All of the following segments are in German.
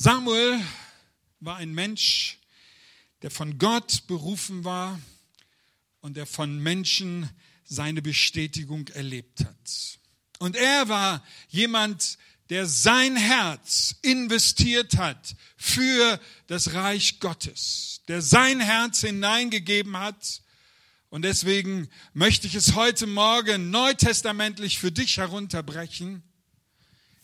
Samuel war ein Mensch, der von Gott berufen war und der von Menschen seine Bestätigung erlebt hat. Und er war jemand, der sein Herz investiert hat für das Reich Gottes, der sein Herz hineingegeben hat. Und deswegen möchte ich es heute Morgen neutestamentlich für dich herunterbrechen.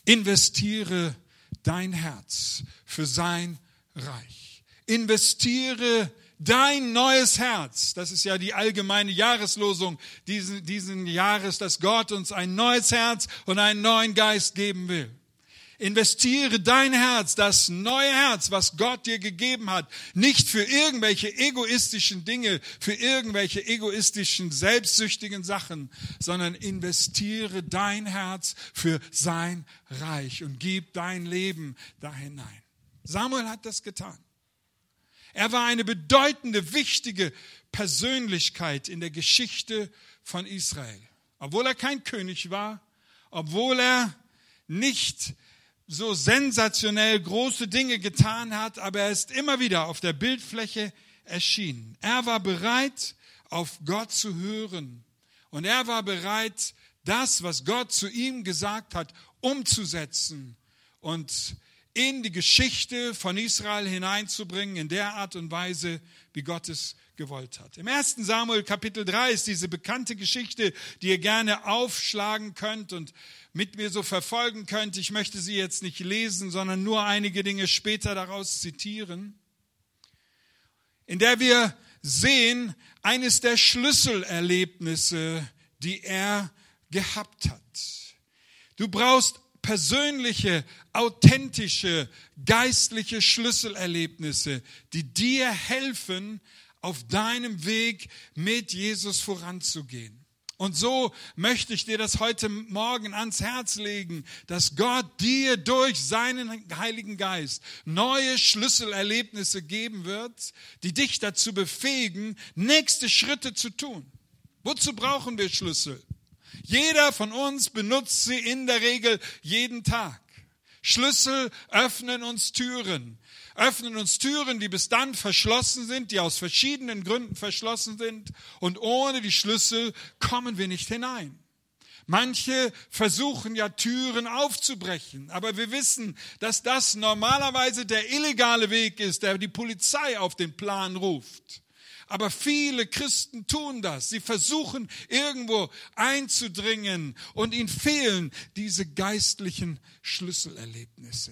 Investiere dein Herz für sein Reich. Investiere dein neues Herz. Das ist ja die allgemeine Jahreslosung diesen, diesen Jahres, dass Gott uns ein neues Herz und einen neuen Geist geben will. Investiere dein Herz, das neue Herz, was Gott dir gegeben hat, nicht für irgendwelche egoistischen Dinge, für irgendwelche egoistischen, selbstsüchtigen Sachen, sondern investiere dein Herz für sein Reich und gib dein Leben da hinein. Samuel hat das getan. Er war eine bedeutende, wichtige Persönlichkeit in der Geschichte von Israel. Obwohl er kein König war, obwohl er nicht so sensationell große Dinge getan hat, aber er ist immer wieder auf der Bildfläche erschienen. Er war bereit, auf Gott zu hören. Und er war bereit, das, was Gott zu ihm gesagt hat, umzusetzen und in die Geschichte von Israel hineinzubringen, in der Art und Weise, wie Gott es gewollt hat. Im 1. Samuel Kapitel 3 ist diese bekannte Geschichte, die ihr gerne aufschlagen könnt und mit mir so verfolgen könnt. Ich möchte sie jetzt nicht lesen, sondern nur einige Dinge später daraus zitieren, in der wir sehen, eines der Schlüsselerlebnisse, die er gehabt hat. Du brauchst persönliche, authentische, geistliche Schlüsselerlebnisse, die dir helfen, auf deinem Weg mit Jesus voranzugehen. Und so möchte ich dir das heute Morgen ans Herz legen, dass Gott dir durch seinen Heiligen Geist neue Schlüsselerlebnisse geben wird, die dich dazu befähigen, nächste Schritte zu tun. Wozu brauchen wir Schlüssel? Jeder von uns benutzt sie in der Regel jeden Tag. Schlüssel öffnen uns Türen, öffnen uns Türen, die bis dann verschlossen sind, die aus verschiedenen Gründen verschlossen sind. Und ohne die Schlüssel kommen wir nicht hinein. Manche versuchen ja Türen aufzubrechen, aber wir wissen, dass das normalerweise der illegale Weg ist, der die Polizei auf den Plan ruft. Aber viele Christen tun das. Sie versuchen irgendwo einzudringen und ihnen fehlen diese geistlichen Schlüsselerlebnisse.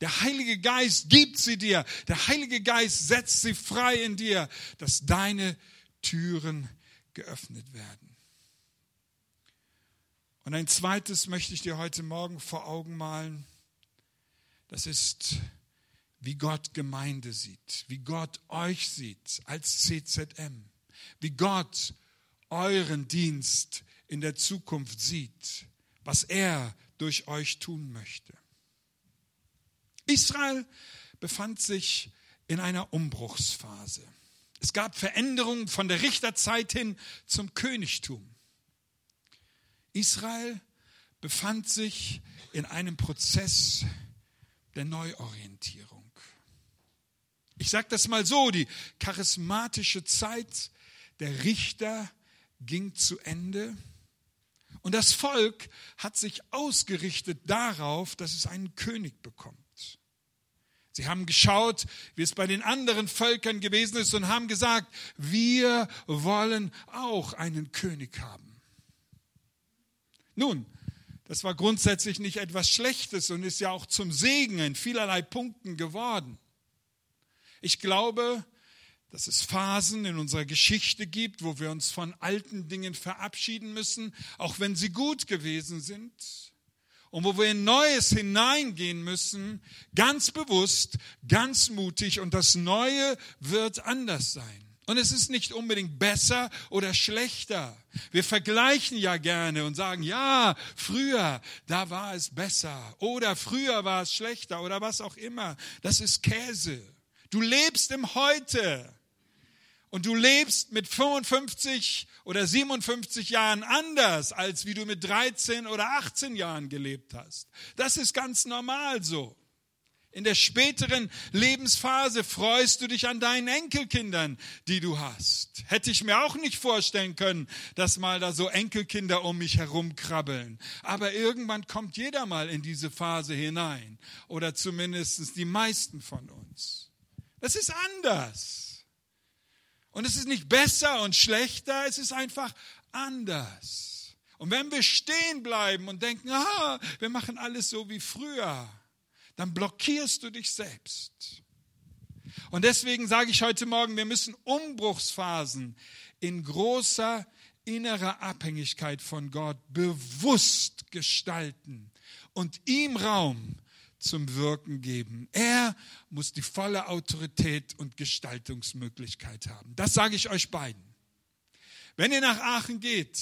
Der Heilige Geist gibt sie dir. Der Heilige Geist setzt sie frei in dir, dass deine Türen geöffnet werden. Und ein zweites möchte ich dir heute Morgen vor Augen malen. Das ist wie Gott Gemeinde sieht, wie Gott euch sieht als CZM, wie Gott euren Dienst in der Zukunft sieht, was er durch euch tun möchte. Israel befand sich in einer Umbruchsphase. Es gab Veränderungen von der Richterzeit hin zum Königtum. Israel befand sich in einem Prozess der Neuorientierung. Ich sage das mal so, die charismatische Zeit der Richter ging zu Ende und das Volk hat sich ausgerichtet darauf, dass es einen König bekommt. Sie haben geschaut, wie es bei den anderen Völkern gewesen ist und haben gesagt, wir wollen auch einen König haben. Nun, das war grundsätzlich nicht etwas Schlechtes und ist ja auch zum Segen in vielerlei Punkten geworden. Ich glaube, dass es Phasen in unserer Geschichte gibt, wo wir uns von alten Dingen verabschieden müssen, auch wenn sie gut gewesen sind. Und wo wir in Neues hineingehen müssen, ganz bewusst, ganz mutig. Und das Neue wird anders sein. Und es ist nicht unbedingt besser oder schlechter. Wir vergleichen ja gerne und sagen, ja, früher, da war es besser. Oder früher war es schlechter oder was auch immer. Das ist Käse. Du lebst im Heute. Und du lebst mit 55 oder 57 Jahren anders, als wie du mit 13 oder 18 Jahren gelebt hast. Das ist ganz normal so. In der späteren Lebensphase freust du dich an deinen Enkelkindern, die du hast. Hätte ich mir auch nicht vorstellen können, dass mal da so Enkelkinder um mich herumkrabbeln. Aber irgendwann kommt jeder mal in diese Phase hinein. Oder zumindest die meisten von uns. Das ist anders. Und es ist nicht besser und schlechter, es ist einfach anders. Und wenn wir stehen bleiben und denken, ah, wir machen alles so wie früher, dann blockierst du dich selbst. Und deswegen sage ich heute Morgen, wir müssen Umbruchsphasen in großer innerer Abhängigkeit von Gott bewusst gestalten und ihm Raum zum Wirken geben. Er muss die volle Autorität und Gestaltungsmöglichkeit haben. Das sage ich euch beiden. Wenn ihr nach Aachen geht,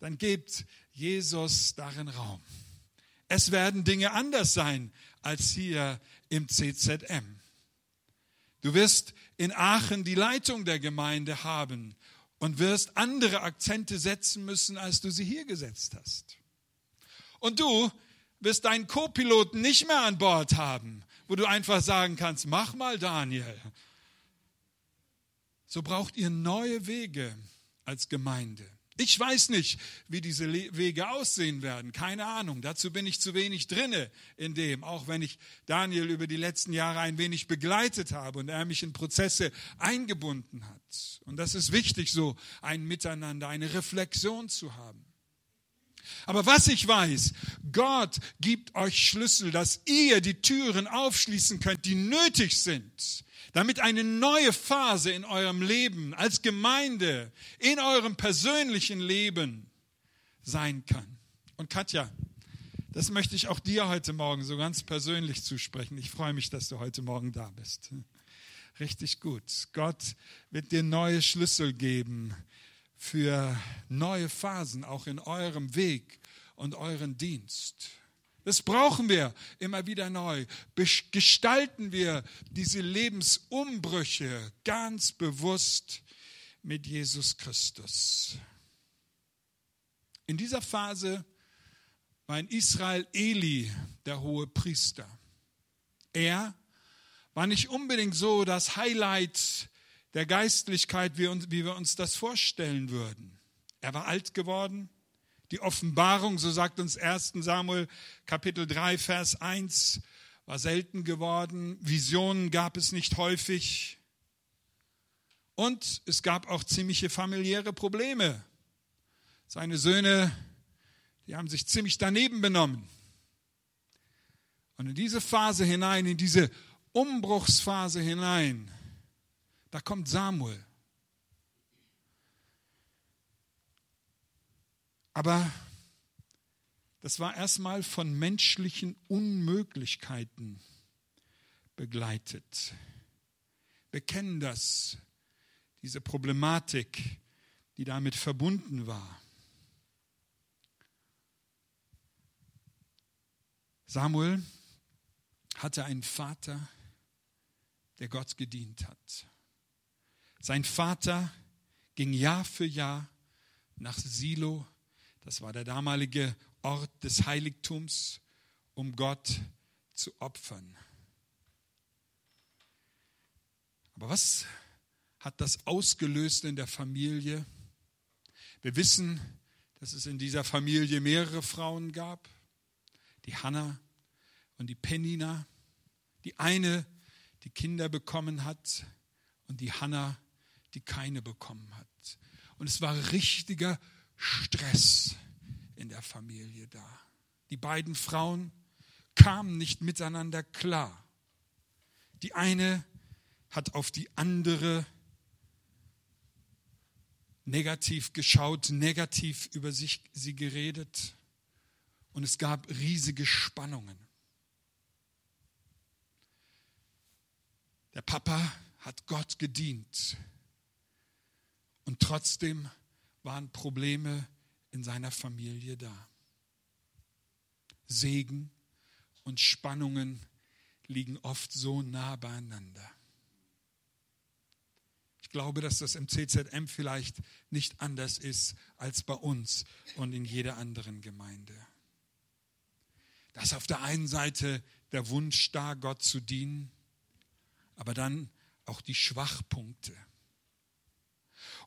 dann gebt Jesus darin Raum. Es werden Dinge anders sein als hier im CZM. Du wirst in Aachen die Leitung der Gemeinde haben und wirst andere Akzente setzen müssen, als du sie hier gesetzt hast. Und du wirst deinen Co-Piloten nicht mehr an Bord haben, wo du einfach sagen kannst, mach mal Daniel. So braucht ihr neue Wege als Gemeinde. Ich weiß nicht, wie diese Wege aussehen werden. Keine Ahnung. Dazu bin ich zu wenig drinne in dem, auch wenn ich Daniel über die letzten Jahre ein wenig begleitet habe und er mich in Prozesse eingebunden hat. Und das ist wichtig, so ein Miteinander, eine Reflexion zu haben. Aber was ich weiß, Gott gibt euch Schlüssel, dass ihr die Türen aufschließen könnt, die nötig sind, damit eine neue Phase in eurem Leben als Gemeinde, in eurem persönlichen Leben sein kann. Und Katja, das möchte ich auch dir heute Morgen so ganz persönlich zusprechen. Ich freue mich, dass du heute Morgen da bist. Richtig gut. Gott wird dir neue Schlüssel geben für neue Phasen, auch in eurem Weg und euren Dienst. Das brauchen wir immer wieder neu. Gestalten wir diese Lebensumbrüche ganz bewusst mit Jesus Christus. In dieser Phase war in Israel Eli der hohe Priester. Er war nicht unbedingt so das Highlight der Geistlichkeit, wie wir uns das vorstellen würden. Er war alt geworden, die Offenbarung, so sagt uns 1 Samuel Kapitel 3, Vers 1, war selten geworden. Visionen gab es nicht häufig. Und es gab auch ziemliche familiäre Probleme. Seine Söhne, die haben sich ziemlich daneben benommen. Und in diese Phase hinein, in diese Umbruchsphase hinein, da kommt Samuel. Aber das war erstmal von menschlichen Unmöglichkeiten begleitet. Wir kennen das, diese Problematik, die damit verbunden war. Samuel hatte einen Vater, der Gott gedient hat. Sein Vater ging Jahr für Jahr nach Silo das war der damalige Ort des Heiligtums, um Gott zu opfern. Aber was hat das ausgelöst in der Familie? Wir wissen, dass es in dieser Familie mehrere Frauen gab. Die Hannah und die Penina. Die eine, die Kinder bekommen hat und die Hannah, die keine bekommen hat. Und es war richtiger Stress in der Familie da. Die beiden Frauen kamen nicht miteinander klar. Die eine hat auf die andere negativ geschaut, negativ über sich sie geredet und es gab riesige Spannungen. Der Papa hat Gott gedient und trotzdem waren Probleme in seiner Familie da. Segen und Spannungen liegen oft so nah beieinander. Ich glaube, dass das im CZM vielleicht nicht anders ist als bei uns und in jeder anderen Gemeinde. Dass auf der einen Seite der Wunsch da, Gott zu dienen, aber dann auch die Schwachpunkte.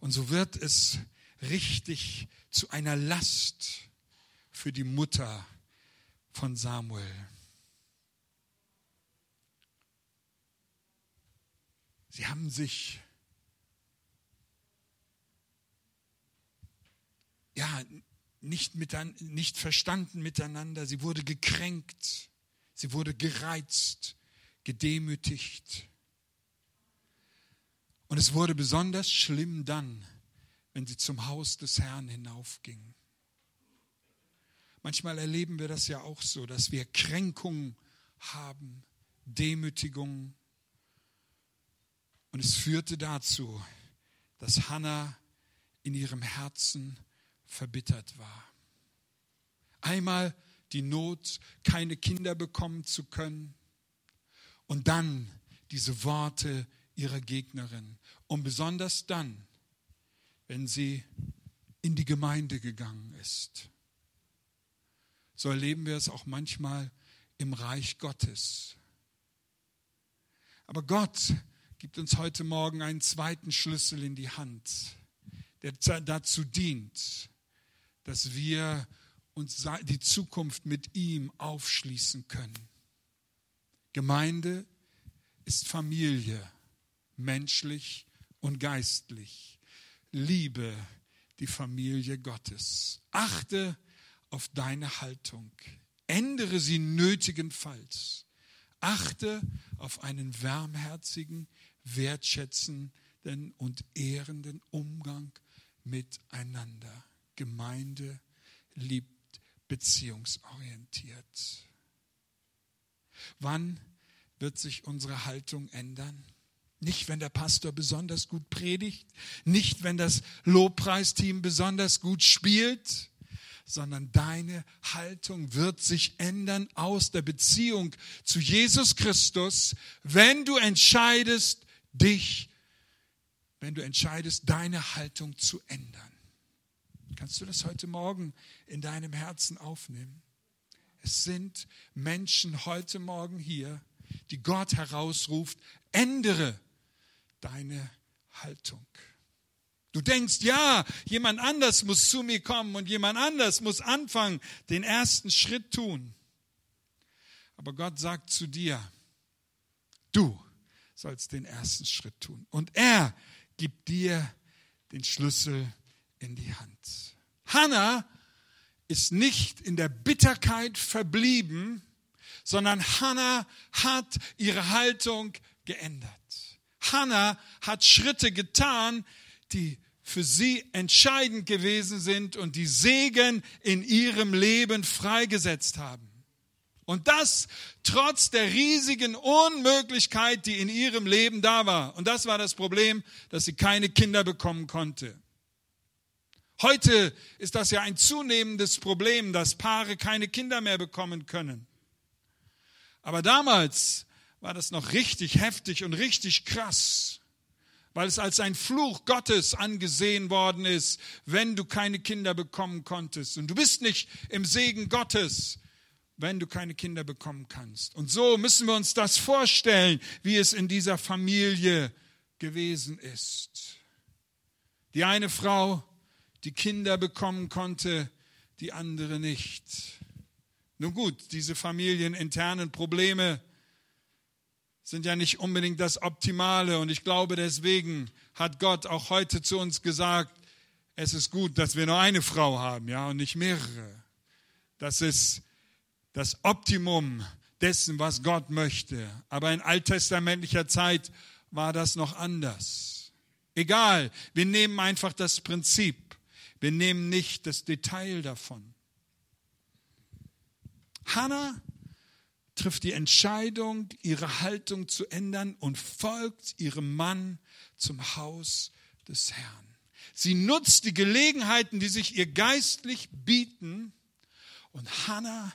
Und so wird es richtig zu einer Last für die Mutter von Samuel. Sie haben sich ja nicht, mit, nicht verstanden miteinander. Sie wurde gekränkt, sie wurde gereizt, gedemütigt. Und es wurde besonders schlimm dann, wenn sie zum Haus des Herrn hinaufging. Manchmal erleben wir das ja auch so, dass wir Kränkungen haben, Demütigungen. Und es führte dazu, dass Hannah in ihrem Herzen verbittert war. Einmal die Not, keine Kinder bekommen zu können und dann diese Worte ihrer Gegnerin. Und besonders dann, wenn sie in die Gemeinde gegangen ist. So erleben wir es auch manchmal im Reich Gottes. Aber Gott gibt uns heute Morgen einen zweiten Schlüssel in die Hand, der dazu dient, dass wir uns die Zukunft mit ihm aufschließen können. Gemeinde ist Familie, menschlich und geistlich. Liebe die Familie Gottes. Achte auf deine Haltung. Ändere sie nötigenfalls. Achte auf einen wärmherzigen, wertschätzenden und ehrenden Umgang miteinander. Gemeinde liebt beziehungsorientiert. Wann wird sich unsere Haltung ändern? Nicht, wenn der Pastor besonders gut predigt, nicht, wenn das Lobpreisteam besonders gut spielt, sondern deine Haltung wird sich ändern aus der Beziehung zu Jesus Christus, wenn du entscheidest, dich, wenn du entscheidest, deine Haltung zu ändern. Kannst du das heute Morgen in deinem Herzen aufnehmen? Es sind Menschen heute Morgen hier, die Gott herausruft, ändere deine Haltung. Du denkst, ja, jemand anders muss zu mir kommen und jemand anders muss anfangen, den ersten Schritt tun. Aber Gott sagt zu dir, du sollst den ersten Schritt tun. Und er gibt dir den Schlüssel in die Hand. Hannah ist nicht in der Bitterkeit verblieben, sondern Hannah hat ihre Haltung geändert. Hannah hat Schritte getan, die für sie entscheidend gewesen sind und die Segen in ihrem Leben freigesetzt haben. Und das trotz der riesigen Unmöglichkeit, die in ihrem Leben da war. Und das war das Problem, dass sie keine Kinder bekommen konnte. Heute ist das ja ein zunehmendes Problem, dass Paare keine Kinder mehr bekommen können. Aber damals war das noch richtig heftig und richtig krass, weil es als ein Fluch Gottes angesehen worden ist, wenn du keine Kinder bekommen konntest. Und du bist nicht im Segen Gottes, wenn du keine Kinder bekommen kannst. Und so müssen wir uns das vorstellen, wie es in dieser Familie gewesen ist. Die eine Frau, die Kinder bekommen konnte, die andere nicht. Nun gut, diese familieninternen Probleme sind ja nicht unbedingt das Optimale. Und ich glaube, deswegen hat Gott auch heute zu uns gesagt, es ist gut, dass wir nur eine Frau haben, ja, und nicht mehrere. Das ist das Optimum dessen, was Gott möchte. Aber in alttestamentlicher Zeit war das noch anders. Egal, wir nehmen einfach das Prinzip. Wir nehmen nicht das Detail davon. Hannah trifft die Entscheidung, ihre Haltung zu ändern und folgt ihrem Mann zum Haus des Herrn. Sie nutzt die Gelegenheiten, die sich ihr geistlich bieten und Hannah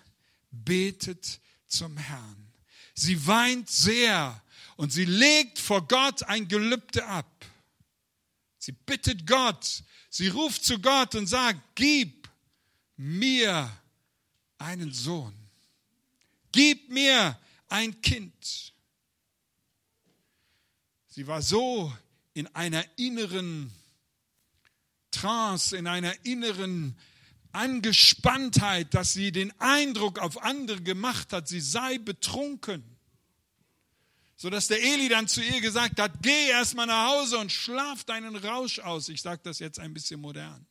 betet zum Herrn. Sie weint sehr und sie legt vor Gott ein Gelübde ab. Sie bittet Gott, sie ruft zu Gott und sagt, gib mir einen Sohn. Gib mir ein Kind. Sie war so in einer inneren Trance, in einer inneren Angespanntheit, dass sie den Eindruck auf andere gemacht hat, sie sei betrunken. Sodass der Eli dann zu ihr gesagt hat, geh erstmal nach Hause und schlaf deinen Rausch aus. Ich sage das jetzt ein bisschen modern.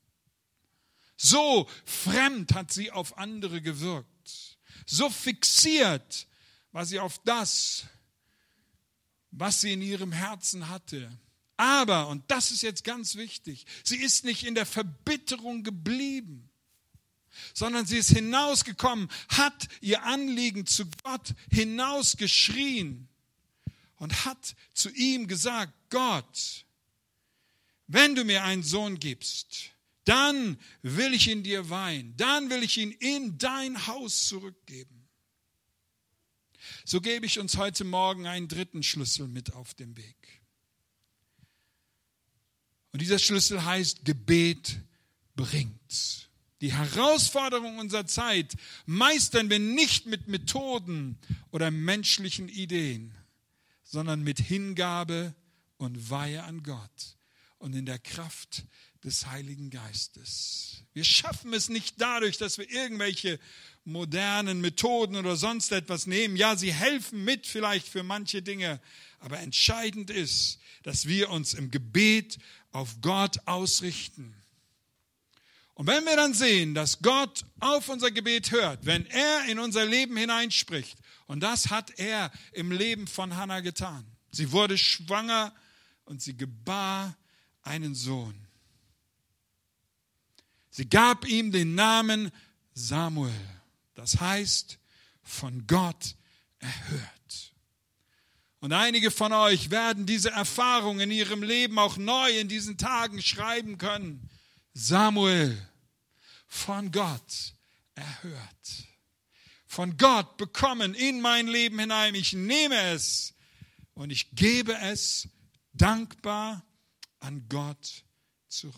So fremd hat sie auf andere gewirkt. So fixiert war sie auf das, was sie in ihrem Herzen hatte. Aber, und das ist jetzt ganz wichtig, sie ist nicht in der Verbitterung geblieben, sondern sie ist hinausgekommen, hat ihr Anliegen zu Gott hinausgeschrien und hat zu ihm gesagt, Gott, wenn du mir einen Sohn gibst, dann will ich in dir weihen, dann will ich ihn in dein Haus zurückgeben. So gebe ich uns heute Morgen einen dritten Schlüssel mit auf den Weg. Und dieser Schlüssel heißt, Gebet bringt. Die Herausforderung unserer Zeit meistern wir nicht mit Methoden oder menschlichen Ideen, sondern mit Hingabe und Weihe an Gott und in der Kraft des Heiligen Geistes. Wir schaffen es nicht dadurch, dass wir irgendwelche modernen Methoden oder sonst etwas nehmen. Ja, sie helfen mit vielleicht für manche Dinge, aber entscheidend ist, dass wir uns im Gebet auf Gott ausrichten. Und wenn wir dann sehen, dass Gott auf unser Gebet hört, wenn er in unser Leben hineinspricht, und das hat er im Leben von Hannah getan. Sie wurde schwanger und sie gebar einen Sohn. Sie gab ihm den Namen Samuel. Das heißt, von Gott erhört. Und einige von euch werden diese Erfahrung in ihrem Leben auch neu in diesen Tagen schreiben können. Samuel, von Gott erhört. Von Gott bekommen in mein Leben hinein. Ich nehme es und ich gebe es dankbar an Gott zurück.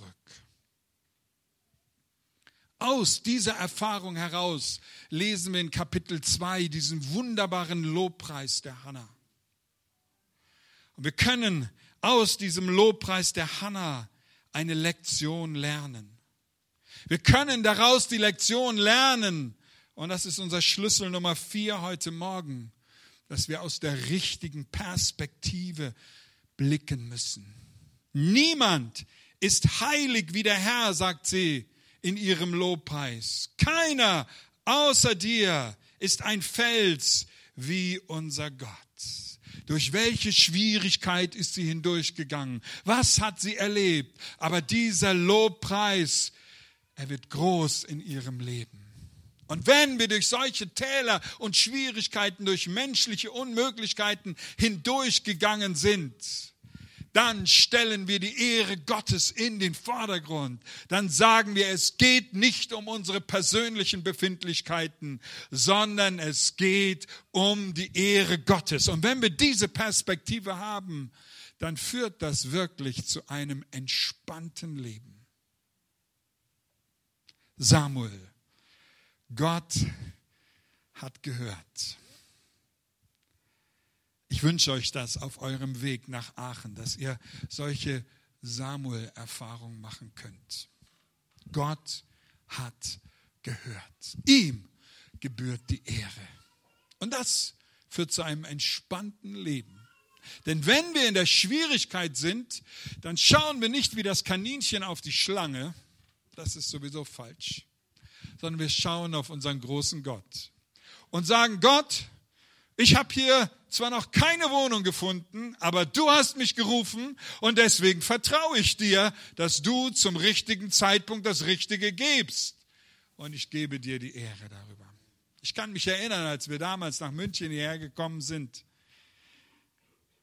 Aus dieser Erfahrung heraus lesen wir in Kapitel 2 diesen wunderbaren Lobpreis der Hanna. Und wir können aus diesem Lobpreis der Hanna eine Lektion lernen. Wir können daraus die Lektion lernen, und das ist unser Schlüssel Nummer vier heute Morgen, dass wir aus der richtigen Perspektive blicken müssen. Niemand ist heilig wie der Herr, sagt sie in ihrem Lobpreis. Keiner außer dir ist ein Fels wie unser Gott. Durch welche Schwierigkeit ist sie hindurchgegangen? Was hat sie erlebt? Aber dieser Lobpreis, er wird groß in ihrem Leben. Und wenn wir durch solche Täler und Schwierigkeiten, durch menschliche Unmöglichkeiten hindurchgegangen sind, dann stellen wir die Ehre Gottes in den Vordergrund. Dann sagen wir, es geht nicht um unsere persönlichen Befindlichkeiten, sondern es geht um die Ehre Gottes. Und wenn wir diese Perspektive haben, dann führt das wirklich zu einem entspannten Leben. Samuel, Gott hat gehört. Ich wünsche euch das auf eurem Weg nach Aachen, dass ihr solche Samuel-Erfahrungen machen könnt. Gott hat gehört. Ihm gebührt die Ehre. Und das führt zu einem entspannten Leben. Denn wenn wir in der Schwierigkeit sind, dann schauen wir nicht wie das Kaninchen auf die Schlange, das ist sowieso falsch, sondern wir schauen auf unseren großen Gott und sagen, Gott, ich habe hier zwar noch keine Wohnung gefunden, aber du hast mich gerufen und deswegen vertraue ich dir, dass du zum richtigen Zeitpunkt das Richtige gibst. Und ich gebe dir die Ehre darüber. Ich kann mich erinnern, als wir damals nach München hierher gekommen sind.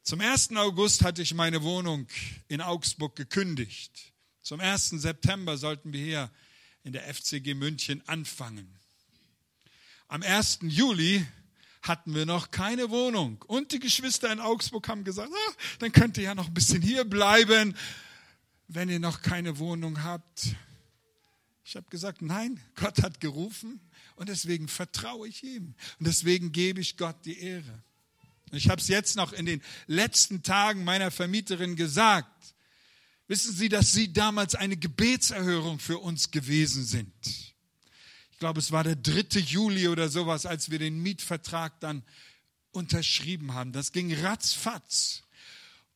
Zum 1. August hatte ich meine Wohnung in Augsburg gekündigt. Zum 1. September sollten wir hier in der FCG München anfangen. Am 1. Juli hatten wir noch keine Wohnung. Und die Geschwister in Augsburg haben gesagt, ah, dann könnt ihr ja noch ein bisschen hier bleiben, wenn ihr noch keine Wohnung habt. Ich habe gesagt, nein, Gott hat gerufen und deswegen vertraue ich ihm. Und deswegen gebe ich Gott die Ehre. Ich habe es jetzt noch in den letzten Tagen meiner Vermieterin gesagt. Wissen Sie, dass Sie damals eine Gebetserhörung für uns gewesen sind? Ich glaube, es war der 3. Juli oder sowas, als wir den Mietvertrag dann unterschrieben haben. Das ging ratzfatz.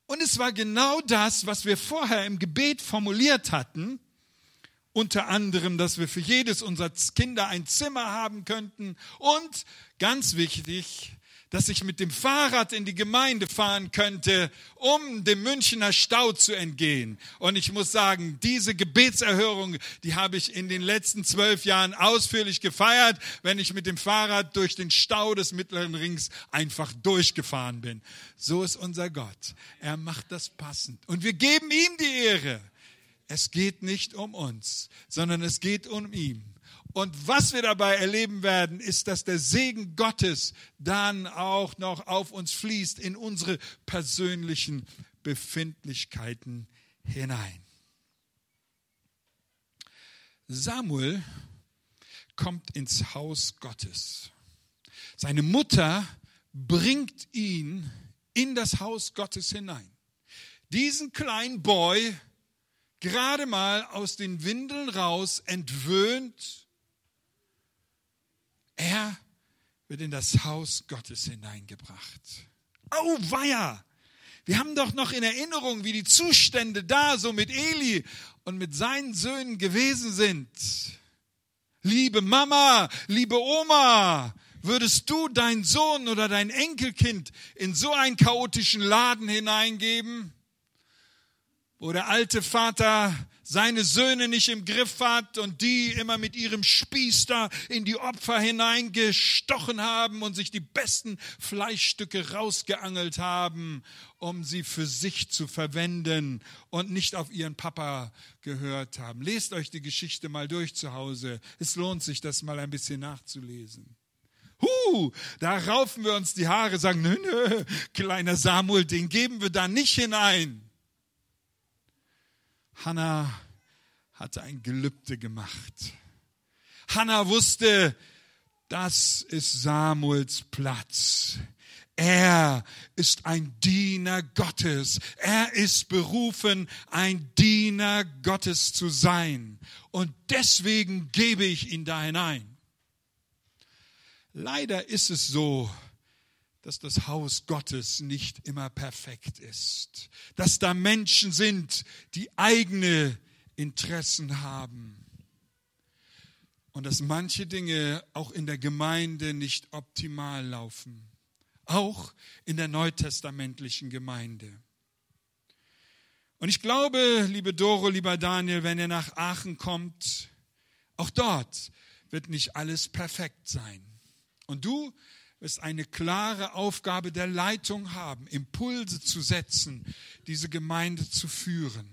Und es war genau das, was wir vorher im Gebet formuliert hatten. Unter anderem, dass wir für jedes unserer Kinder ein Zimmer haben könnten. Und ganz wichtig, dass ich mit dem Fahrrad in die Gemeinde fahren könnte, um dem Münchner Stau zu entgehen. Und ich muss sagen, diese Gebetserhörung, die habe ich in den letzten zwölf Jahren ausführlich gefeiert, wenn ich mit dem Fahrrad durch den Stau des Mittleren Rings einfach durchgefahren bin. So ist unser Gott. Er macht das passend. Und wir geben ihm die Ehre. Es geht nicht um uns, sondern es geht um ihn. Und was wir dabei erleben werden, ist, dass der Segen Gottes dann auch noch auf uns fließt in unsere persönlichen Befindlichkeiten hinein. Samuel kommt ins Haus Gottes. Seine Mutter bringt ihn in das Haus Gottes hinein. Diesen kleinen Boy, gerade mal aus den Windeln raus, entwöhnt, er wird in das Haus Gottes hineingebracht. Oh, weia! Wir haben doch noch in Erinnerung, wie die Zustände da so mit Eli und mit seinen Söhnen gewesen sind. Liebe Mama, liebe Oma, würdest du deinen Sohn oder dein Enkelkind in so einen chaotischen Laden hineingeben, wo der alte Vater seine Söhne nicht im Griff hat und die immer mit ihrem Spieß da in die Opfer hineingestochen haben und sich die besten Fleischstücke rausgeangelt haben, um sie für sich zu verwenden und nicht auf ihren Papa gehört haben. Lest euch die Geschichte mal durch zu Hause. Es lohnt sich, das mal ein bisschen nachzulesen. Huh, da raufen wir uns die Haare, sagen, nö, nö, kleiner Samuel, den geben wir da nicht hinein. Hannah hatte ein Gelübde gemacht. Hannah wusste, das ist Samuels Platz. Er ist ein Diener Gottes. Er ist berufen, ein Diener Gottes zu sein. Und deswegen gebe ich ihn da hinein. Leider ist es so, dass das Haus Gottes nicht immer perfekt ist, dass da Menschen sind, die eigene Interessen haben und dass manche Dinge auch in der Gemeinde nicht optimal laufen, auch in der neutestamentlichen Gemeinde. Und ich glaube, liebe Doro, lieber Daniel, wenn ihr nach Aachen kommt, auch dort wird nicht alles perfekt sein. Und du wirst eine klare Aufgabe der Leitung haben, Impulse zu setzen, diese Gemeinde zu führen.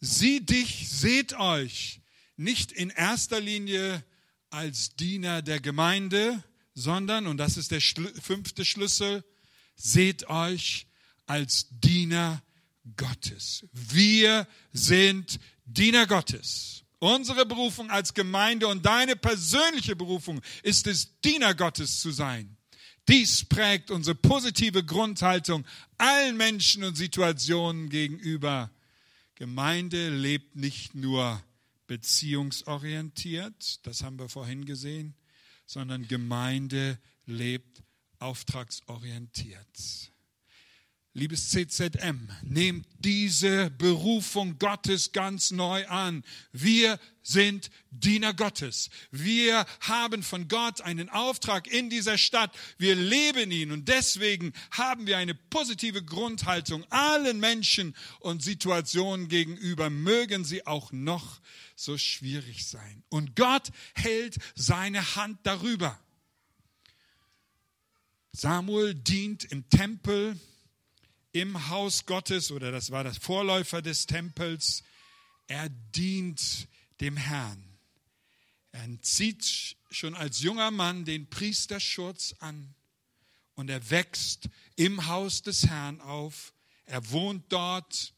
Sieh dich, seht euch nicht in erster Linie als Diener der Gemeinde, sondern, und das ist der fünfte Schlüssel, seht euch als Diener Gottes. Wir sind Diener Gottes. Unsere Berufung als Gemeinde und deine persönliche Berufung ist es, Diener Gottes zu sein. Dies prägt unsere positive Grundhaltung allen Menschen und Situationen gegenüber. Gemeinde lebt nicht nur beziehungsorientiert, das haben wir vorhin gesehen, sondern Gemeinde lebt auftragsorientiert. Liebes CZM, nehmt diese Berufung Gottes ganz neu an. Wir sind Diener Gottes. Wir haben von Gott einen Auftrag in dieser Stadt. Wir leben ihn und deswegen haben wir eine positive Grundhaltung allen Menschen und Situationen gegenüber. Mögen sie auch noch so schwierig sein. Und Gott hält seine Hand darüber. Samuel dient im Tempel im Haus Gottes oder das war das Vorläufer des Tempels. Er dient dem Herrn. Er zieht schon als junger Mann den Priesterschutz an und er wächst im Haus des Herrn auf. Er wohnt dort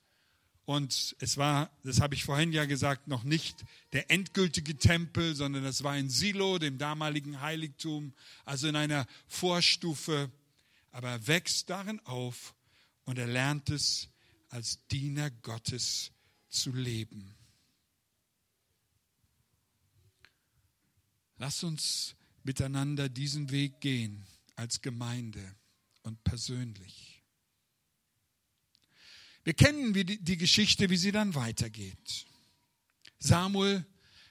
Und es war, das habe ich vorhin ja gesagt, noch nicht der endgültige Tempel, sondern das war in Silo, dem damaligen Heiligtum, also in einer Vorstufe. Aber er wächst darin auf und er lernt es, als Diener Gottes zu leben. Lass uns miteinander diesen Weg gehen als Gemeinde und persönlich. Wir kennen die Geschichte, wie sie dann weitergeht. Samuel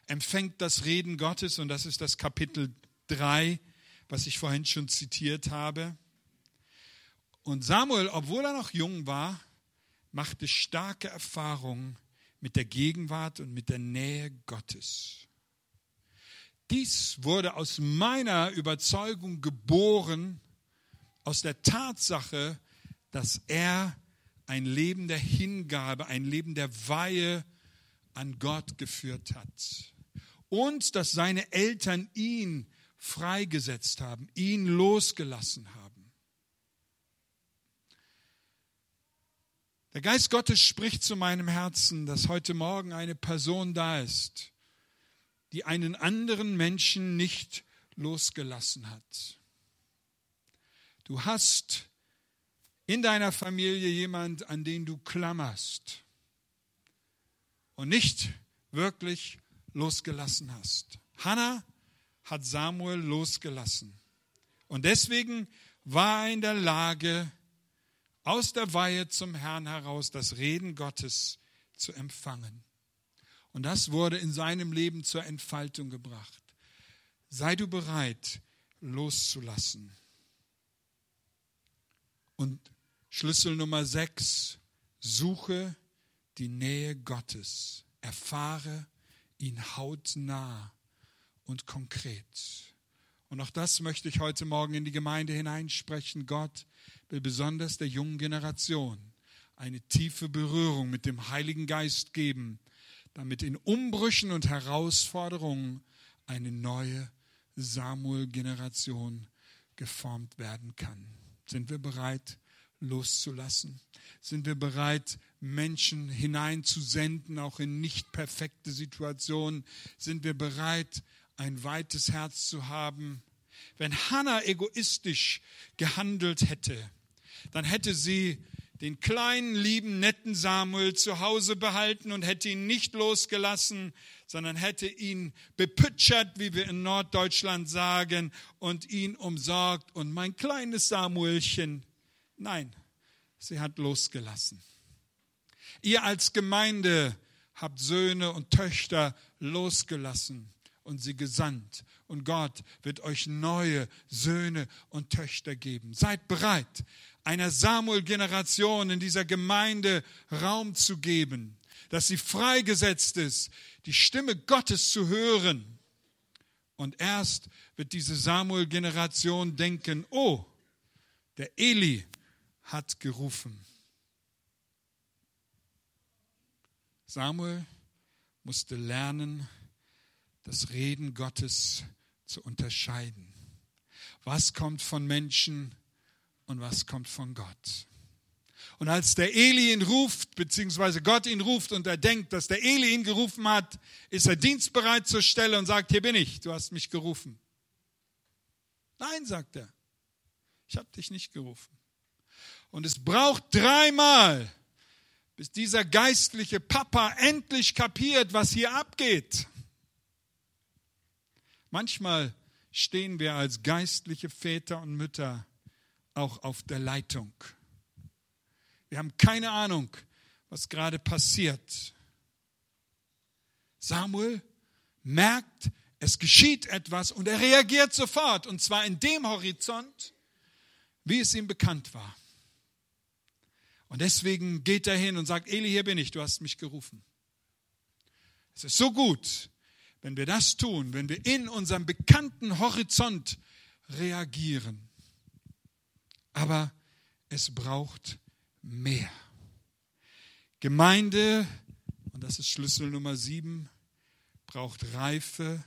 empfängt das Reden Gottes und das ist das Kapitel 3, was ich vorhin schon zitiert habe. Und Samuel, obwohl er noch jung war, machte starke Erfahrungen mit der Gegenwart und mit der Nähe Gottes. Dies wurde aus meiner Überzeugung geboren, aus der Tatsache, dass er ein Leben der Hingabe, ein Leben der Weihe an Gott geführt hat. Und dass seine Eltern ihn freigesetzt haben, ihn losgelassen haben. Der Geist Gottes spricht zu meinem Herzen, dass heute Morgen eine Person da ist, die einen anderen Menschen nicht losgelassen hat. Du hast in deiner Familie jemand, an den du klammerst und nicht wirklich losgelassen hast. Hannah hat Samuel losgelassen. Und deswegen war er in der Lage, aus der Weihe zum Herrn heraus das Reden Gottes zu empfangen. Und das wurde in seinem Leben zur Entfaltung gebracht. Sei du bereit, loszulassen. Und Schlüssel Nummer sechs, suche die Nähe Gottes. Erfahre ihn hautnah und konkret. Und auch das möchte ich heute Morgen in die Gemeinde hineinsprechen. Gott will besonders der jungen Generation eine tiefe Berührung mit dem Heiligen Geist geben, damit in Umbrüchen und Herausforderungen eine neue Samuel-Generation geformt werden kann. Sind wir bereit, loszulassen? Sind wir bereit, Menschen hineinzusenden, auch in nicht perfekte Situationen? Sind wir bereit, ein weites Herz zu haben? Wenn Hannah egoistisch gehandelt hätte, dann hätte sie den kleinen, lieben, netten Samuel zu Hause behalten und hätte ihn nicht losgelassen, sondern hätte ihn bepütschert, wie wir in Norddeutschland sagen, und ihn umsorgt. Und mein kleines Samuelchen, nein, sie hat losgelassen. Ihr als Gemeinde habt Söhne und Töchter losgelassen und sie gesandt. Und Gott wird euch neue Söhne und Töchter geben. Seid bereit, einer Samuel-Generation in dieser Gemeinde Raum zu geben, dass sie freigesetzt ist, die Stimme Gottes zu hören. Und erst wird diese Samuel-Generation denken, oh, der Eli hat gerufen. Samuel musste lernen, das Reden Gottes zu unterscheiden. Was kommt von Menschen und was kommt von Gott. Und als der Eli ihn ruft, beziehungsweise Gott ihn ruft und er denkt, dass der Eli ihn gerufen hat, ist er dienstbereit zur Stelle und sagt, hier bin ich, du hast mich gerufen. Nein, sagt er, ich habe dich nicht gerufen. Und es braucht dreimal, bis dieser geistliche Papa endlich kapiert, was hier abgeht. Manchmal stehen wir als geistliche Väter und Mütter auch auf der Leitung. Wir haben keine Ahnung, was gerade passiert. Samuel merkt, es geschieht etwas und er reagiert sofort, und zwar in dem Horizont, wie es ihm bekannt war. Und deswegen geht er hin und sagt, Eli, hier bin ich, du hast mich gerufen. Es ist so gut, wenn wir das tun, wenn wir in unserem bekannten Horizont reagieren. Aber es braucht mehr. Gemeinde, und das ist Schlüssel Nummer sieben, braucht reife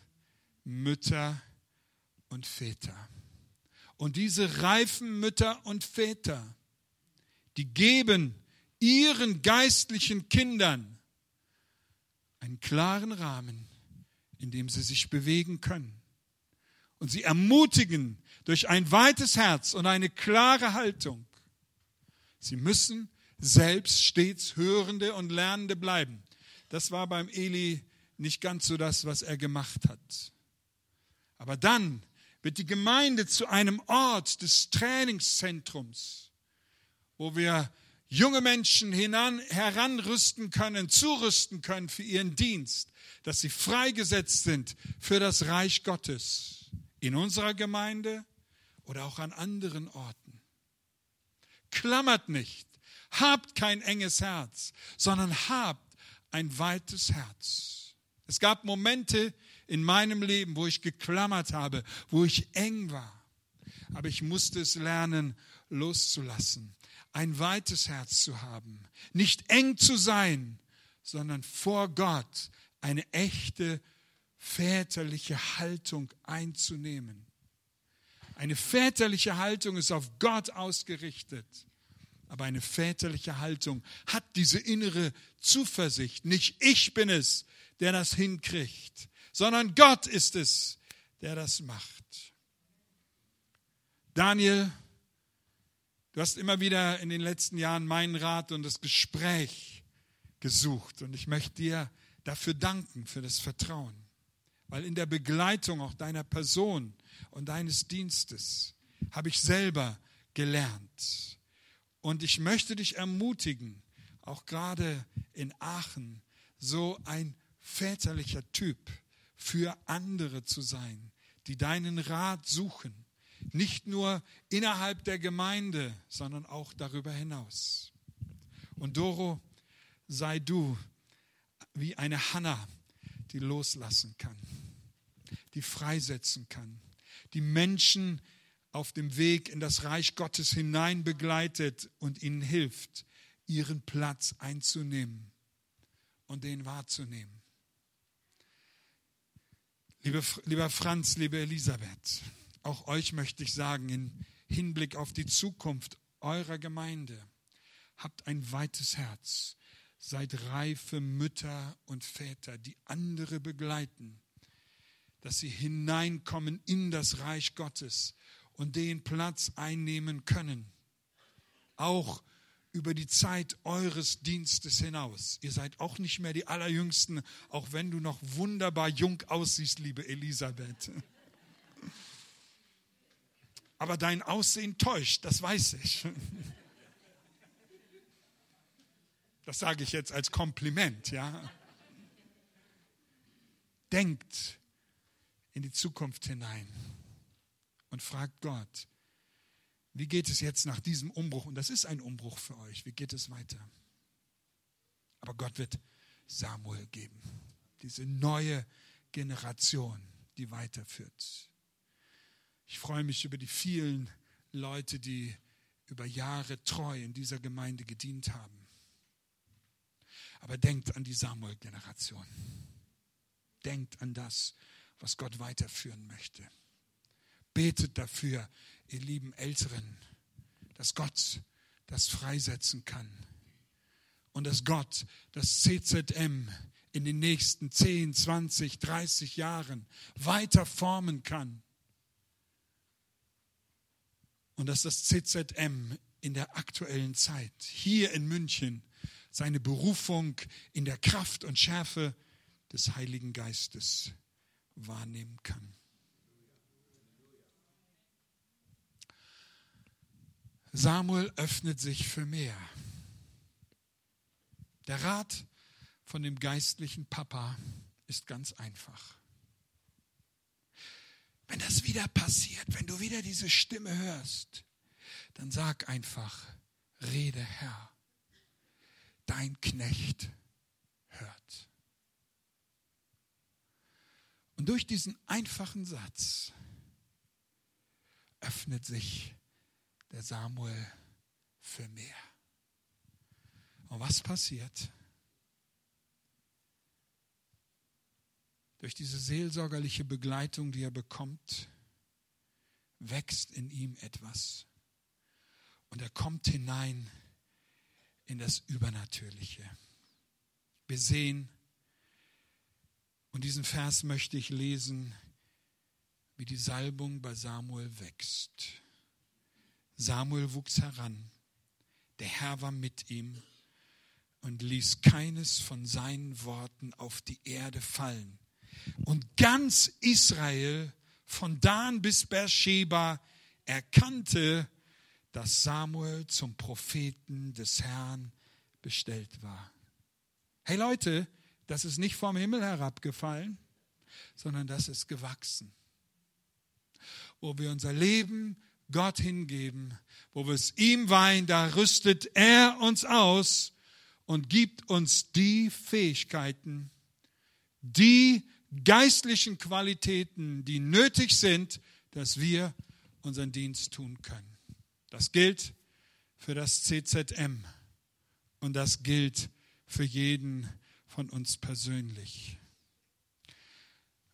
Mütter und Väter. Und diese reifen Mütter und Väter, die geben ihren geistlichen Kindern einen klaren Rahmen, in dem sie sich bewegen können. Und sie ermutigen durch ein weites Herz und eine klare Haltung. Sie müssen selbst stets Hörende und Lernende bleiben. Das war beim Eli nicht ganz so das, was er gemacht hat. Aber dann wird die Gemeinde zu einem Ort des Trainingszentrums, wo wir junge Menschen hinan, heranrüsten können, zurüsten können für ihren Dienst, dass sie freigesetzt sind für das Reich Gottes in unserer Gemeinde oder auch an anderen Orten. Klammert nicht, habt kein enges Herz, sondern habt ein weites Herz. Es gab Momente, in meinem Leben, wo ich geklammert habe, wo ich eng war. Aber ich musste es lernen, loszulassen, ein weites Herz zu haben, nicht eng zu sein, sondern vor Gott eine echte väterliche Haltung einzunehmen. Eine väterliche Haltung ist auf Gott ausgerichtet. Aber eine väterliche Haltung hat diese innere Zuversicht. Nicht ich bin es, der das hinkriegt, sondern Gott ist es, der das macht. Daniel, du hast immer wieder in den letzten Jahren meinen Rat und das Gespräch gesucht und ich möchte dir dafür danken, für das Vertrauen, weil in der Begleitung auch deiner Person und deines Dienstes habe ich selber gelernt. Und ich möchte dich ermutigen, auch gerade in Aachen, so ein väterlicher Typ für andere zu sein, die deinen Rat suchen. Nicht nur innerhalb der Gemeinde, sondern auch darüber hinaus. Und Doro, sei du wie eine Hanna, die loslassen kann, die freisetzen kann, die Menschen auf dem Weg in das Reich Gottes hinein begleitet und ihnen hilft, ihren Platz einzunehmen und den wahrzunehmen. Liebe, lieber Franz, liebe Elisabeth, auch euch möchte ich sagen, im Hinblick auf die Zukunft eurer Gemeinde, habt ein weites Herz, seid reife Mütter und Väter, die andere begleiten, dass sie hineinkommen in das Reich Gottes und den Platz einnehmen können. Auch über die Zeit eures Dienstes hinaus. Ihr seid auch nicht mehr die Allerjüngsten, auch wenn du noch wunderbar jung aussiehst, liebe Elisabeth. Aber dein Aussehen täuscht, das weiß ich. Das sage ich jetzt als Kompliment, ja. Denkt in die Zukunft hinein und fragt Gott, wie geht es jetzt nach diesem Umbruch? Und das ist ein Umbruch für euch. Wie geht es weiter? Aber Gott wird Samuel geben. Diese neue Generation, die weiterführt. Ich freue mich über die vielen Leute, die über Jahre treu in dieser Gemeinde gedient haben. Aber denkt an die Samuel-Generation. Denkt an das, was Gott weiterführen möchte. Betet dafür, ihr lieben Älteren, dass Gott das freisetzen kann und dass Gott das CZM in den nächsten 10, 20, 30 Jahren weiter formen kann. Und dass das CZM in der aktuellen Zeit hier in München seine Berufung in der Kraft und Schärfe des Heiligen Geistes wahrnehmen kann. Samuel öffnet sich für mehr. Der Rat von dem geistlichen Papa ist ganz einfach. Wenn das wieder passiert, wenn du wieder diese Stimme hörst, dann sag einfach, rede Herr, dein Knecht hört. Und durch diesen einfachen Satz öffnet sich der Samuel für mehr. Und was passiert? Durch diese seelsorgerliche Begleitung, die er bekommt, wächst in ihm etwas. Und er kommt hinein in das Übernatürliche. Wir sehen, und diesen Vers möchte ich lesen, wie die Salbung bei Samuel wächst. Samuel wuchs heran, der Herr war mit ihm und ließ keines von seinen Worten auf die Erde fallen. Und ganz Israel, von Dan bis Beersheba, erkannte, dass Samuel zum Propheten des Herrn bestellt war. Hey Leute, das ist nicht vom Himmel herabgefallen, sondern das ist gewachsen. Wo wir unser Leben Gott hingeben, wo wir es ihm weihen, da rüstet er uns aus und gibt uns die Fähigkeiten, die geistlichen Qualitäten, die nötig sind, dass wir unseren Dienst tun können. Das gilt für das CZM und das gilt für jeden von uns persönlich.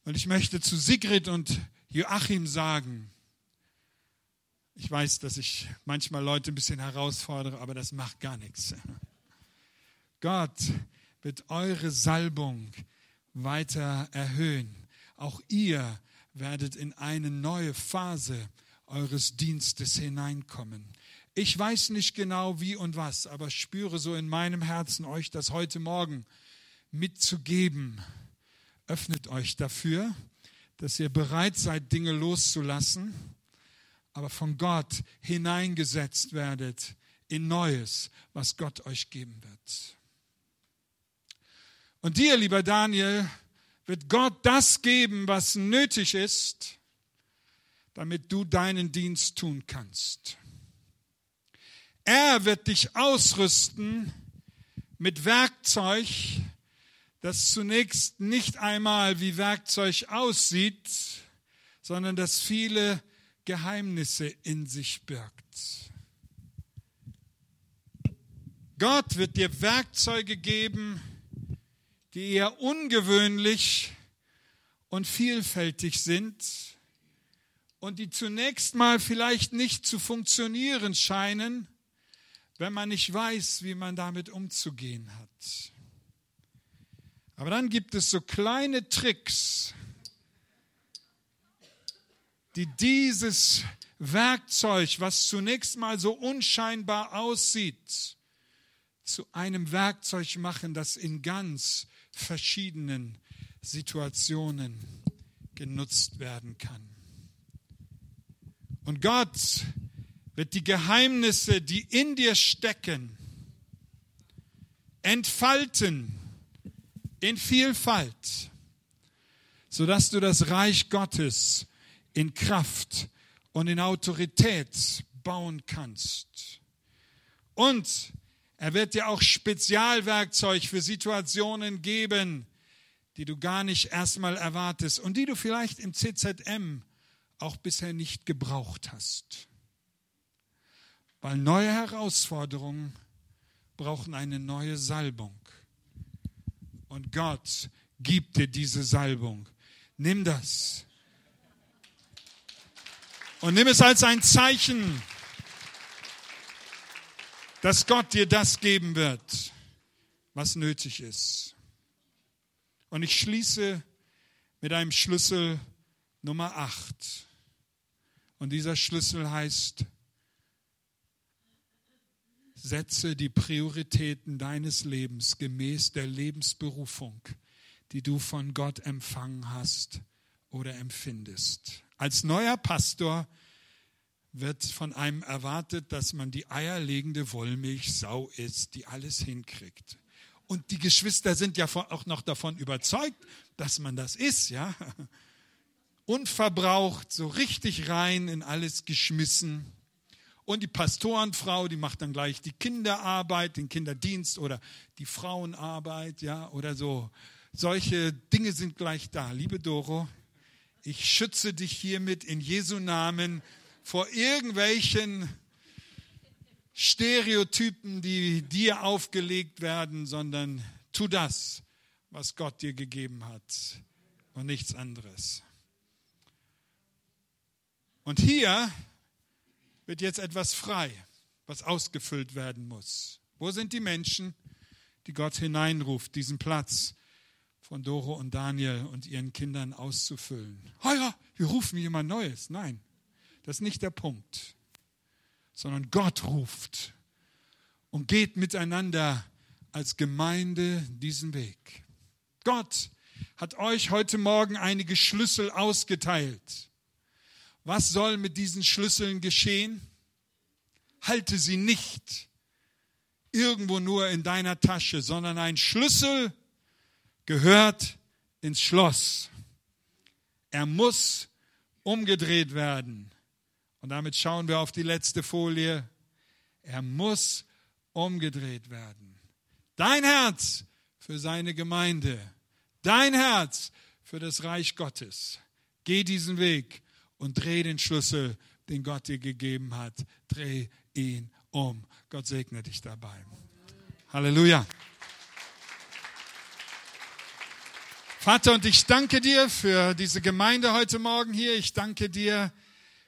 Und ich möchte zu Sigrid und Joachim sagen, ich weiß, dass ich manchmal Leute ein bisschen herausfordere, aber das macht gar nichts. Gott wird eure Salbung weiter erhöhen. Auch ihr werdet in eine neue Phase eures Dienstes hineinkommen. Ich weiß nicht genau wie und was, aber spüre so in meinem Herzen euch das heute Morgen mitzugeben. Öffnet euch dafür, dass ihr bereit seid, Dinge loszulassen, aber von Gott hineingesetzt werdet in Neues, was Gott euch geben wird. Und dir, lieber Daniel, wird Gott das geben, was nötig ist, damit du deinen Dienst tun kannst. Er wird dich ausrüsten mit Werkzeug, das zunächst nicht einmal wie Werkzeug aussieht, sondern das viele Geheimnisse in sich birgt. Gott wird dir Werkzeuge geben, die eher ungewöhnlich und vielfältig sind und die zunächst mal vielleicht nicht zu funktionieren scheinen, wenn man nicht weiß, wie man damit umzugehen hat. Aber dann gibt es so kleine Tricks, die dieses Werkzeug, was zunächst mal so unscheinbar aussieht, zu einem Werkzeug machen, das in ganz verschiedenen Situationen genutzt werden kann. Und Gott wird die Geheimnisse, die in dir stecken, entfalten in Vielfalt, sodass du das Reich Gottes in Kraft und in Autorität bauen kannst. Und er wird dir auch Spezialwerkzeug für Situationen geben, die du gar nicht erstmal erwartest und die du vielleicht im CZM auch bisher nicht gebraucht hast. Weil neue Herausforderungen brauchen eine neue Salbung. Und Gott gibt dir diese Salbung. Nimm das. Und nimm es als ein Zeichen, dass Gott dir das geben wird, was nötig ist. Und ich schließe mit einem Schlüssel Nummer 8. Und dieser Schlüssel heißt, setze die Prioritäten deines Lebens gemäß der Lebensberufung, die du von Gott empfangen hast oder empfindest. Als neuer Pastor wird von einem erwartet, dass man die eierlegende Wollmilchsau ist, die alles hinkriegt. Und die Geschwister sind ja auch noch davon überzeugt, dass man das ist, ja. Unverbraucht, so richtig rein in alles geschmissen. Und die Pastorenfrau, die macht dann gleich die Kinderarbeit, den Kinderdienst oder die Frauenarbeit, ja, oder so. Solche Dinge sind gleich da. Liebe Doro, ich schütze dich hiermit in Jesu Namen vor irgendwelchen Stereotypen, die dir aufgelegt werden, sondern tu das, was Gott dir gegeben hat und nichts anderes. Und hier wird jetzt etwas frei, was ausgefüllt werden muss. Wo sind die Menschen, die Gott hineinruft, diesen Platz von Doro und Daniel und ihren Kindern auszufüllen? Oh ja, wir rufen jemand Neues. Nein, das ist nicht der Punkt, sondern Gott ruft und geht miteinander als Gemeinde diesen Weg. Gott hat euch heute Morgen einige Schlüssel ausgeteilt. Was soll mit diesen Schlüsseln geschehen? Halte sie nicht irgendwo nur in deiner Tasche, sondern ein Schlüssel gehört ins Schloss. Er muss umgedreht werden. Und damit schauen wir auf die letzte Folie. Er muss umgedreht werden. Dein Herz für seine Gemeinde. Dein Herz für das Reich Gottes. Geh diesen Weg und dreh den Schlüssel, den Gott dir gegeben hat. Dreh ihn um. Gott segne dich dabei. Halleluja. Vater, und ich danke dir für diese Gemeinde heute Morgen hier. Ich danke dir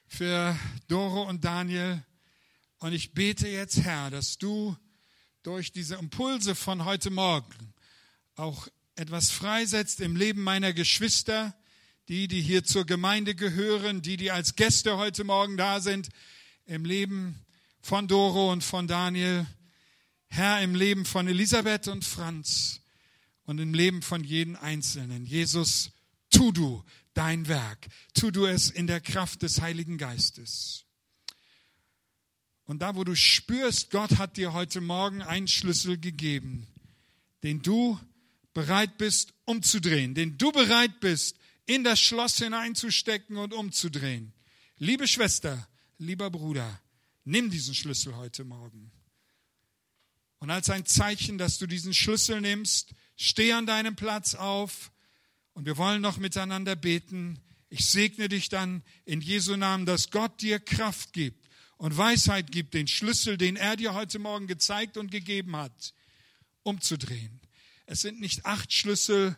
für Doro und Daniel. Und ich bete jetzt, Herr, dass du durch diese Impulse von heute Morgen auch etwas freisetzt im Leben meiner Geschwister, die, die hier zur Gemeinde gehören, die, die als Gäste heute Morgen da sind, im Leben von Doro und von Daniel, Herr, im Leben von Elisabeth und Franz und im Leben von jedem Einzelnen. Jesus, tu du dein Werk, tu du es in der Kraft des Heiligen Geistes. Und da, wo du spürst, Gott hat dir heute Morgen einen Schlüssel gegeben, den du bereit bist umzudrehen, den du bereit bist in das Schloss hineinzustecken und umzudrehen. Liebe Schwester, lieber Bruder, nimm diesen Schlüssel heute Morgen. Und als ein Zeichen, dass du diesen Schlüssel nimmst, steh an deinem Platz auf und wir wollen noch miteinander beten. Ich segne dich dann in Jesu Namen, dass Gott dir Kraft gibt und Weisheit gibt, den Schlüssel, den er dir heute Morgen gezeigt und gegeben hat, umzudrehen. Es sind nicht acht Schlüssel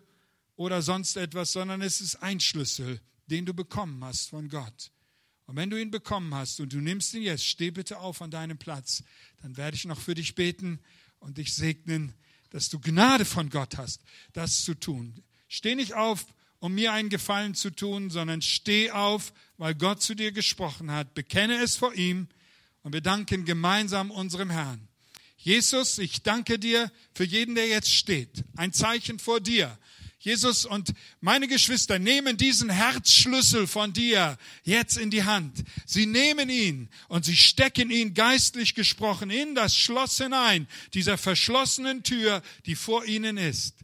oder sonst etwas, sondern es ist ein Schlüssel, den du bekommen hast von Gott. Und wenn du ihn bekommen hast und du nimmst ihn jetzt, steh bitte auf an deinem Platz, dann werde ich noch für dich beten und dich segnen, dass du Gnade von Gott hast, das zu tun. Steh nicht auf, um mir einen Gefallen zu tun, sondern steh auf, weil Gott zu dir gesprochen hat. Bekenne es vor ihm und wir danken gemeinsam unserem Herrn. Jesus, ich danke dir für jeden, der jetzt steht. Ein Zeichen vor dir. Jesus und meine Geschwister nehmen diesen Herzschlüssel von dir jetzt in die Hand. Sie nehmen ihn und sie stecken ihn geistlich gesprochen in das Schloss hinein, dieser verschlossenen Tür, die vor ihnen ist.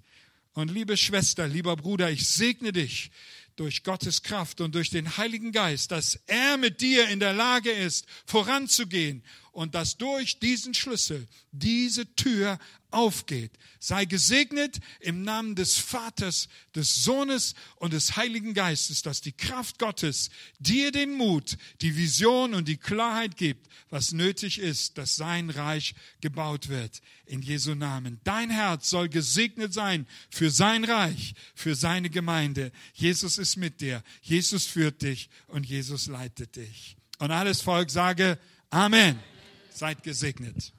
Und liebe Schwester, lieber Bruder, ich segne dich durch Gottes Kraft und durch den Heiligen Geist, dass er mit dir in der Lage ist, voranzugehen und dass durch diesen Schlüssel diese Tür aufgeht. Sei gesegnet im Namen des Vaters, des Sohnes und des Heiligen Geistes, dass die Kraft Gottes dir den Mut, die Vision und die Klarheit gibt, was nötig ist, dass sein Reich gebaut wird. In Jesu Namen. Dein Herz soll gesegnet sein für sein Reich, für seine Gemeinde. Jesus ist mit dir. Jesus führt dich und Jesus leitet dich. Und alles Volk sage Amen. Seid gesegnet.